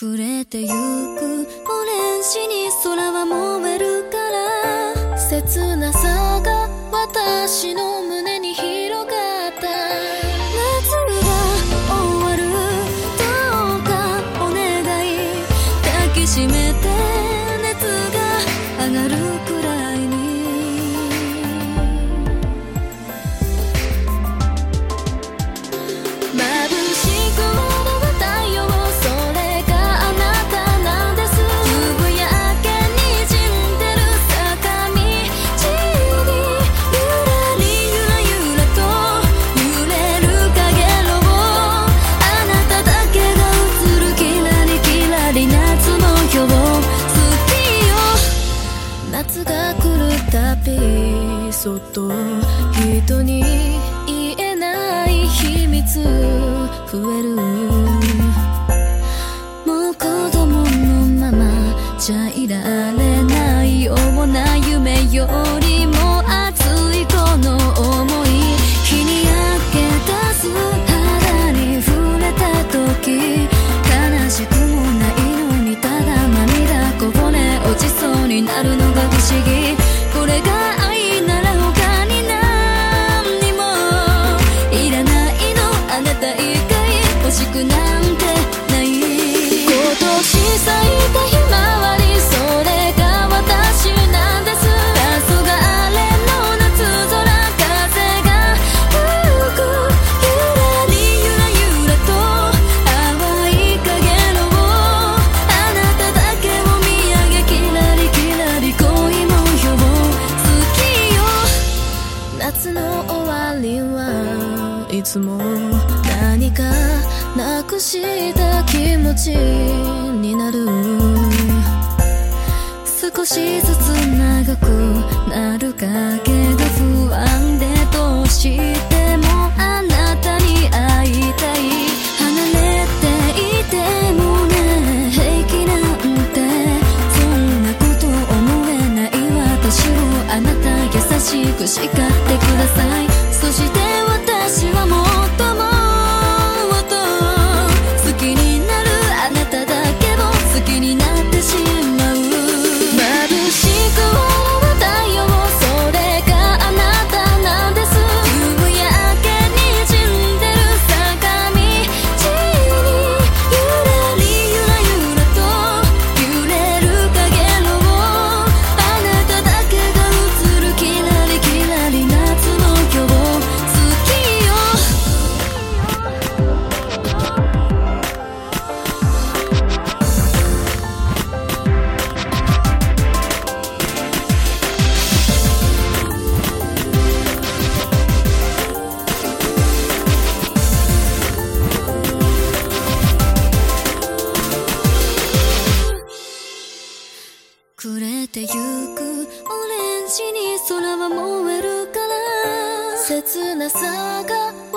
暮れてゆくオレンジに空は燃えるから切なさが私の胸に広がった。夏が終わる。どうかお願い。抱きしめて熱が上がる。来るたびそっと人に言えない秘密増える。もう子供のままじゃいられない。ような夢よ。いつも何かなくした気持ちになる少しずつ長くなるかけど不安でどうしてもあなたに会いたい離れていてもね平気なんてそんなこと思えない私をあなた優しく叱ってください暮れてゆくオレンジに空は燃えるから。切なさが